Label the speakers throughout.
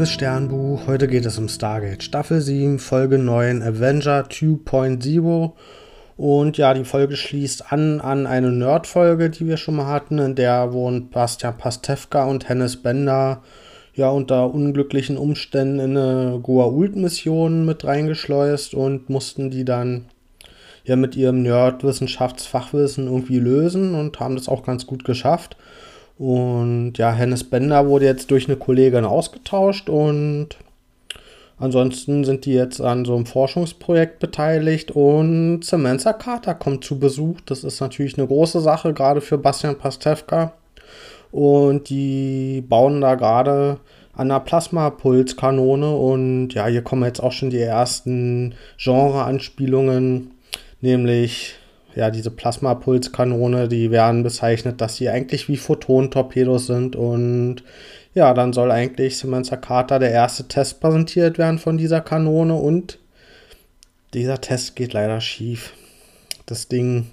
Speaker 1: liebes Sternbuch. Heute geht es um Stargate Staffel 7, Folge 9, Avenger 2.0. Und ja, die Folge schließt an an eine Nerd-Folge, die wir schon mal hatten, in der wurden Bastian Pastewka und Hennes Bender ja unter unglücklichen Umständen in eine Goa'uld-Mission mit reingeschleust und mussten die dann ja mit ihrem Nerd-Wissenschaftsfachwissen irgendwie lösen und haben das auch ganz gut geschafft. Und ja, Hennes Bender wurde jetzt durch eine Kollegin ausgetauscht und ansonsten sind die jetzt an so einem Forschungsprojekt beteiligt und Samantha Carter kommt zu Besuch. Das ist natürlich eine große Sache, gerade für Bastian Pastewka. Und die bauen da gerade an einer Plasmapulskanone und ja, hier kommen jetzt auch schon die ersten Genre-Anspielungen, nämlich ja, diese Plasmapulskanone, die werden bezeichnet, dass sie eigentlich wie Photonentorpedos sind und ja, dann soll eigentlich Samantha Carter der erste Test präsentiert werden von dieser Kanone und dieser Test geht leider schief. Das Ding,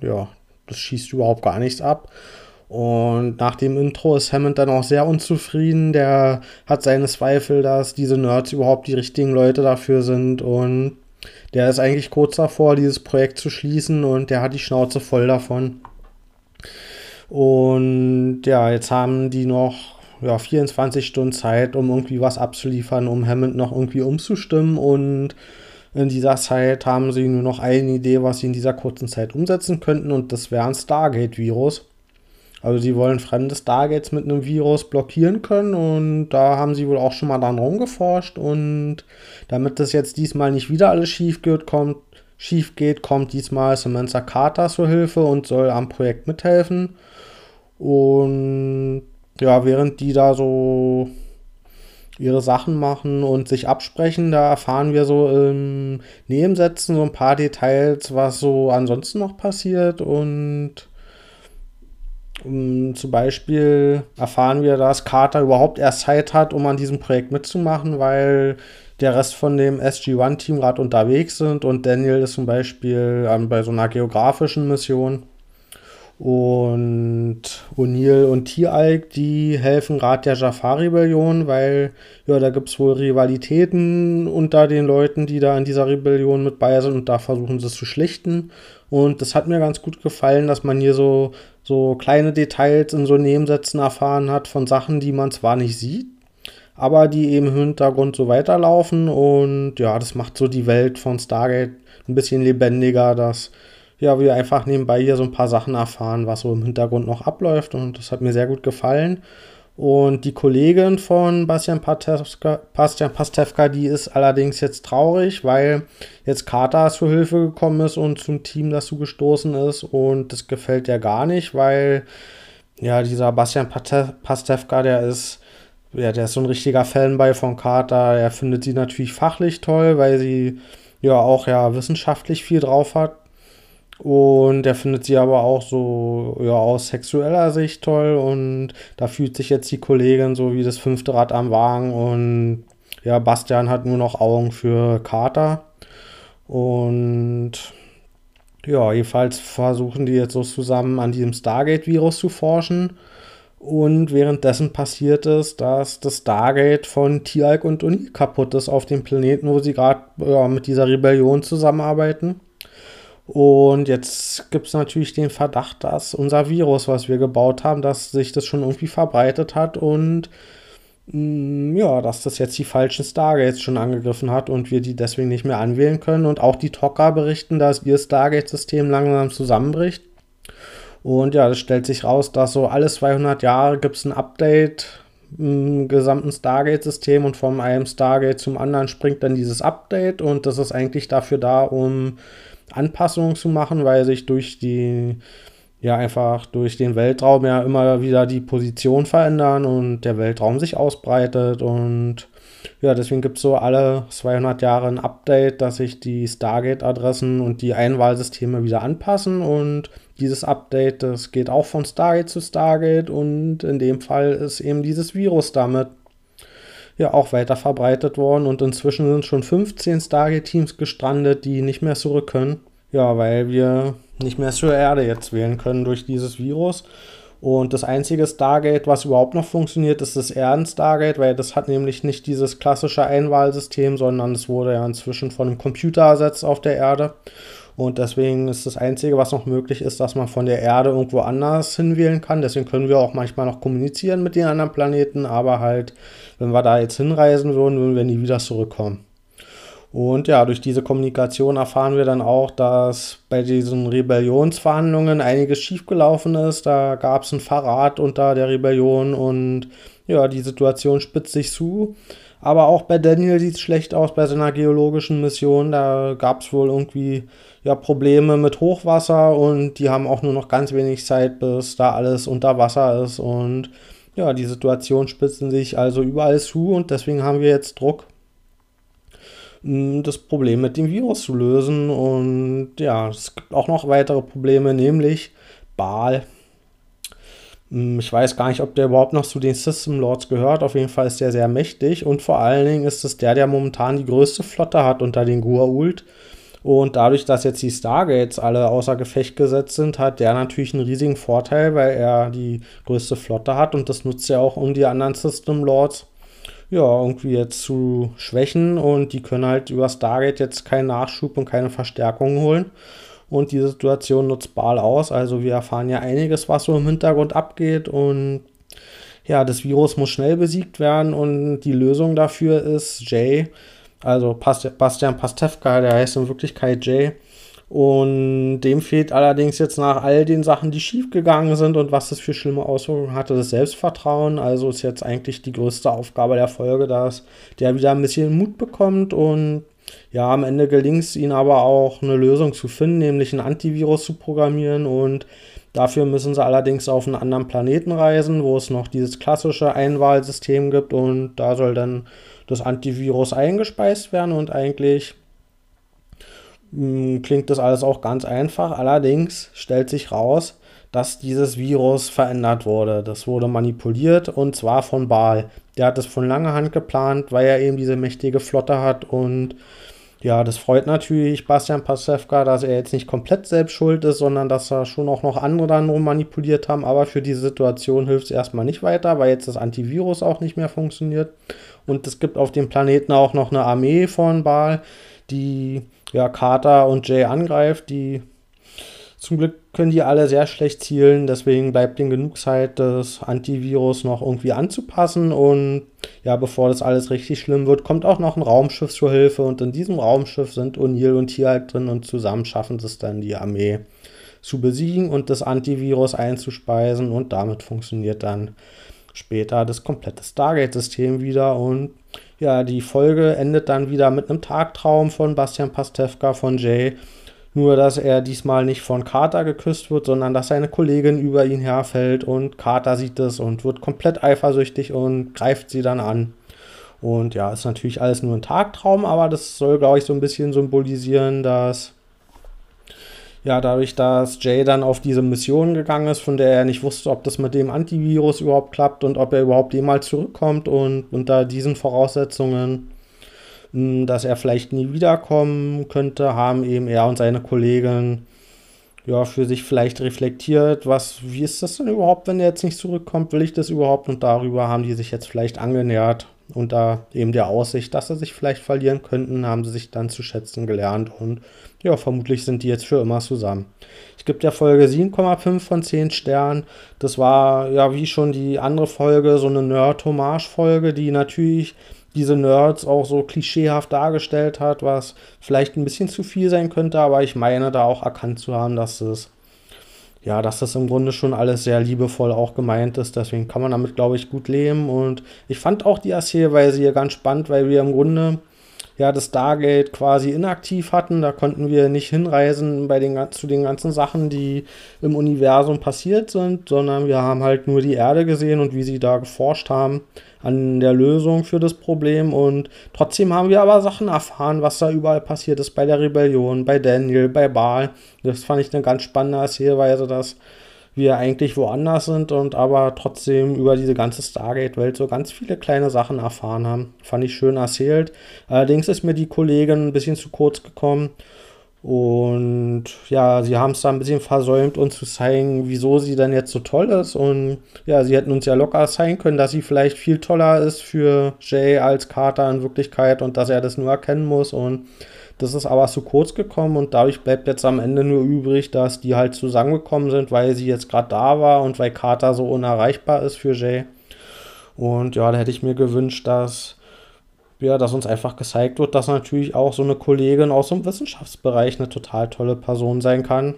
Speaker 1: ja, das schießt überhaupt gar nichts ab. Und nach dem Intro ist Hammond dann auch sehr unzufrieden. Der hat seine Zweifel, dass diese Nerds überhaupt die richtigen Leute dafür sind und der ist eigentlich kurz davor, dieses Projekt zu schließen und der hat die Schnauze voll davon. Und ja, jetzt haben die noch ja, 24 Stunden Zeit, um irgendwie was abzuliefern, um Hammond noch irgendwie umzustimmen. Und in dieser Zeit haben sie nur noch eine Idee, was sie in dieser kurzen Zeit umsetzen könnten. Und das wäre ein Stargate-Virus. Also sie wollen fremde Stargates mit einem Virus blockieren können und da haben sie wohl auch schon mal dran rumgeforscht und damit das jetzt diesmal nicht wieder alles schief geht, kommt, schief geht, kommt diesmal Samantha Carter zur Hilfe und soll am Projekt mithelfen. Und ja, während die da so ihre Sachen machen und sich absprechen, da erfahren wir so im Nebensätzen so ein paar Details, was so ansonsten noch passiert und um, zum Beispiel erfahren wir, dass Carter überhaupt erst Zeit hat, um an diesem Projekt mitzumachen, weil der Rest von dem SG-1-Team gerade unterwegs sind und Daniel ist zum Beispiel ähm, bei so einer geografischen Mission. Und O'Neill und T-Alk, die helfen gerade der Jafar-Rebellion, weil ja, da gibt es wohl Rivalitäten unter den Leuten, die da in dieser Rebellion mit bei sind und da versuchen sie es zu schlichten. Und das hat mir ganz gut gefallen, dass man hier so, so kleine Details in so Nebensätzen erfahren hat von Sachen, die man zwar nicht sieht, aber die eben im Hintergrund so weiterlaufen. Und ja, das macht so die Welt von Stargate ein bisschen lebendiger, dass ja, wir einfach nebenbei hier so ein paar Sachen erfahren, was so im Hintergrund noch abläuft. Und das hat mir sehr gut gefallen. Und die Kollegin von Bastian Pastewka, Bastian Pastewka, die ist allerdings jetzt traurig, weil jetzt Carter zur Hilfe gekommen ist und zum Team dazu gestoßen ist. Und das gefällt ihr gar nicht, weil ja, dieser Bastian Pastewka, der ist, ja, der ist so ein richtiger Fanboy von Carter. Er findet sie natürlich fachlich toll, weil sie ja auch ja wissenschaftlich viel drauf hat. Und er findet sie aber auch so, ja, aus sexueller Sicht toll. Und da fühlt sich jetzt die Kollegin so wie das fünfte Rad am Wagen. Und ja, Bastian hat nur noch Augen für Carter. Und ja, jedenfalls versuchen die jetzt so zusammen an diesem Stargate-Virus zu forschen. Und währenddessen passiert es, dass das Stargate von Tialk und Uni kaputt ist auf dem Planeten, wo sie gerade ja, mit dieser Rebellion zusammenarbeiten. Und jetzt gibt es natürlich den Verdacht, dass unser Virus, was wir gebaut haben, dass sich das schon irgendwie verbreitet hat und mm, ja, dass das jetzt die falschen Stargates schon angegriffen hat und wir die deswegen nicht mehr anwählen können. Und auch die Tocker berichten, dass ihr Stargate-System langsam zusammenbricht. Und ja, das stellt sich raus, dass so alle 200 Jahre gibt es ein Update gesamten Stargate-System und vom einem Stargate zum anderen springt dann dieses Update und das ist eigentlich dafür da, um Anpassungen zu machen, weil sich durch die, ja, einfach durch den Weltraum ja immer wieder die Position verändern und der Weltraum sich ausbreitet und ja, deswegen gibt es so alle 200 Jahre ein Update, dass sich die Stargate-Adressen und die Einwahlsysteme wieder anpassen und dieses Update, das geht auch von Stargate zu Stargate und in dem Fall ist eben dieses Virus damit ja auch weiter verbreitet worden und inzwischen sind schon 15 Stargate-Teams gestrandet, die nicht mehr zurück können. Ja, weil wir nicht mehr zur Erde jetzt wählen können durch dieses Virus. Und das einzige Stargate, was überhaupt noch funktioniert, ist das Erden-Stargate, weil das hat nämlich nicht dieses klassische Einwahlsystem, sondern es wurde ja inzwischen von einem Computer ersetzt auf der Erde. Und deswegen ist das Einzige, was noch möglich ist, dass man von der Erde irgendwo anders hinwählen kann. Deswegen können wir auch manchmal noch kommunizieren mit den anderen Planeten, aber halt, wenn wir da jetzt hinreisen würden, würden wir nie wieder zurückkommen. Und ja, durch diese Kommunikation erfahren wir dann auch, dass bei diesen Rebellionsverhandlungen einiges schiefgelaufen ist. Da gab es einen Verrat unter der Rebellion und ja, die Situation spitzt sich zu. Aber auch bei Daniel sieht es schlecht aus bei seiner geologischen Mission. Da gab es wohl irgendwie ja, Probleme mit Hochwasser und die haben auch nur noch ganz wenig Zeit, bis da alles unter Wasser ist. Und ja, die Situation spitzen sich also überall zu und deswegen haben wir jetzt Druck das Problem mit dem Virus zu lösen. Und ja, es gibt auch noch weitere Probleme, nämlich Baal. Ich weiß gar nicht, ob der überhaupt noch zu den System Lords gehört. Auf jeden Fall ist der sehr mächtig und vor allen Dingen ist es der, der momentan die größte Flotte hat unter den Gua'uld. Und dadurch, dass jetzt die Stargates alle außer Gefecht gesetzt sind, hat der natürlich einen riesigen Vorteil, weil er die größte Flotte hat und das nutzt er auch um die anderen System Lords ja, irgendwie jetzt zu schwächen und die können halt über Stargate jetzt keinen Nachschub und keine Verstärkung holen. Und die Situation nutzt Baal aus. Also wir erfahren ja einiges, was so im Hintergrund abgeht und ja, das Virus muss schnell besiegt werden und die Lösung dafür ist Jay, also Bastian Pastewka, der heißt in Wirklichkeit Jay, und dem fehlt allerdings jetzt nach all den Sachen, die schiefgegangen sind und was das für schlimme Auswirkungen hatte, das Selbstvertrauen. Also ist jetzt eigentlich die größte Aufgabe der Folge, dass der wieder ein bisschen Mut bekommt und ja, am Ende gelingt es ihnen aber auch eine Lösung zu finden, nämlich ein Antivirus zu programmieren. Und dafür müssen sie allerdings auf einen anderen Planeten reisen, wo es noch dieses klassische Einwahlsystem gibt. Und da soll dann das Antivirus eingespeist werden. Und eigentlich hm, klingt das alles auch ganz einfach. Allerdings stellt sich raus, dass dieses Virus verändert wurde. Das wurde manipuliert und zwar von Baal. Der hat es von langer Hand geplant, weil er eben diese mächtige Flotte hat und ja, das freut natürlich Bastian Pasewka, dass er jetzt nicht komplett selbst schuld ist, sondern dass er schon auch noch andere dann manipuliert haben. Aber für diese Situation hilft es erstmal nicht weiter, weil jetzt das Antivirus auch nicht mehr funktioniert. Und es gibt auf dem Planeten auch noch eine Armee von Baal, die ja, Carter und Jay angreift. Die zum Glück können die alle sehr schlecht zielen, deswegen bleibt ihnen genug Zeit, das Antivirus noch irgendwie anzupassen. Und ja, bevor das alles richtig schlimm wird, kommt auch noch ein Raumschiff zur Hilfe. Und in diesem Raumschiff sind O'Neill und Tierhalk drin und zusammen schaffen es dann, die Armee zu besiegen und das Antivirus einzuspeisen. Und damit funktioniert dann später das komplette Stargate-System wieder. Und ja, die Folge endet dann wieder mit einem Tagtraum von Bastian Pastewka von Jay. Nur, dass er diesmal nicht von Carter geküsst wird, sondern dass seine Kollegin über ihn herfällt und Carter sieht es und wird komplett eifersüchtig und greift sie dann an. Und ja, ist natürlich alles nur ein Tagtraum, aber das soll, glaube ich, so ein bisschen symbolisieren, dass ja, dadurch, dass Jay dann auf diese Mission gegangen ist, von der er nicht wusste, ob das mit dem Antivirus überhaupt klappt und ob er überhaupt jemals zurückkommt und unter diesen Voraussetzungen, dass er vielleicht nie wiederkommen könnte, haben eben er und seine Kollegen ja, für sich vielleicht reflektiert, was, wie ist das denn überhaupt, wenn er jetzt nicht zurückkommt, will ich das überhaupt? Und darüber haben die sich jetzt vielleicht angenähert. Unter eben der Aussicht, dass sie sich vielleicht verlieren könnten, haben sie sich dann zu schätzen gelernt und ja, vermutlich sind die jetzt für immer zusammen. Ich gebe der Folge 7,5 von 10 Sternen. Das war ja wie schon die andere Folge so eine Nerd-Hommage-Folge, die natürlich diese Nerds auch so klischeehaft dargestellt hat, was vielleicht ein bisschen zu viel sein könnte, aber ich meine da auch erkannt zu haben, dass es ja, dass das im Grunde schon alles sehr liebevoll auch gemeint ist. Deswegen kann man damit, glaube ich, gut leben. Und ich fand auch die Erzählweise hier ganz spannend, weil wir im Grunde ja das Stargate quasi inaktiv hatten. Da konnten wir nicht hinreisen bei den, zu den ganzen Sachen, die im Universum passiert sind, sondern wir haben halt nur die Erde gesehen und wie sie da geforscht haben an der Lösung für das Problem. Und trotzdem haben wir aber Sachen erfahren, was da überall passiert ist bei der Rebellion, bei Daniel, bei Baal. Das fand ich eine ganz spannende Erzählweise, dass wir eigentlich woanders sind und aber trotzdem über diese ganze Stargate-Welt so ganz viele kleine Sachen erfahren haben. Fand ich schön erzählt. Allerdings ist mir die Kollegin ein bisschen zu kurz gekommen. Und ja, sie haben es da ein bisschen versäumt, uns zu zeigen, wieso sie dann jetzt so toll ist. Und ja, sie hätten uns ja locker zeigen können, dass sie vielleicht viel toller ist für Jay als Carter in Wirklichkeit und dass er das nur erkennen muss. Und das ist aber zu kurz gekommen und dadurch bleibt jetzt am Ende nur übrig, dass die halt zusammengekommen sind, weil sie jetzt gerade da war und weil Carter so unerreichbar ist für Jay. Und ja, da hätte ich mir gewünscht, dass ja, dass uns einfach gezeigt wird, dass natürlich auch so eine Kollegin aus dem Wissenschaftsbereich eine total tolle Person sein kann.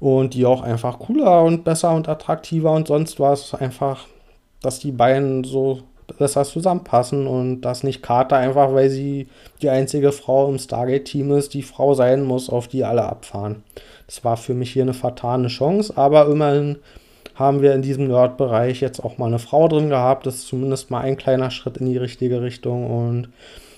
Speaker 1: Und die auch einfach cooler und besser und attraktiver und sonst was. Einfach, dass die beiden so besser zusammenpassen und dass nicht Carter einfach, weil sie die einzige Frau im Stargate-Team ist, die Frau sein muss, auf die alle abfahren. Das war für mich hier eine fatale Chance, aber immerhin haben wir in diesem Nerd-Bereich jetzt auch mal eine Frau drin gehabt. Das ist zumindest mal ein kleiner Schritt in die richtige Richtung. Und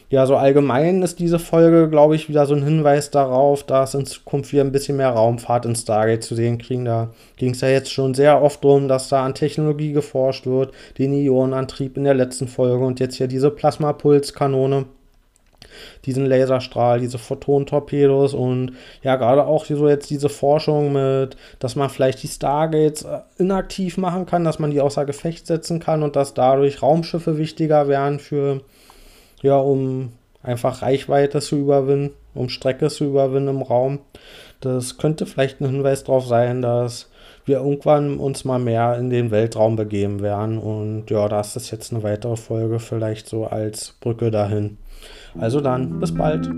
Speaker 1: ja, so allgemein ist diese Folge, glaube ich, wieder so ein Hinweis darauf, dass in Zukunft wir ein bisschen mehr Raumfahrt in Stargate zu sehen kriegen. Da ging es ja jetzt schon sehr oft darum, dass da an Technologie geforscht wird, den Ionenantrieb in der letzten Folge und jetzt hier diese Plasmapulskanone diesen Laserstrahl, diese Photon-Torpedos und ja, gerade auch so jetzt diese Forschung mit, dass man vielleicht die Stargates äh, inaktiv machen kann, dass man die außer Gefecht setzen kann und dass dadurch Raumschiffe wichtiger werden für, ja, um einfach Reichweite zu überwinden, um Strecke zu überwinden im Raum. Das könnte vielleicht ein Hinweis darauf sein, dass wir irgendwann uns mal mehr in den Weltraum begeben werden. Und ja, da ist das jetzt eine weitere Folge vielleicht so als Brücke dahin. Also dann, bis bald.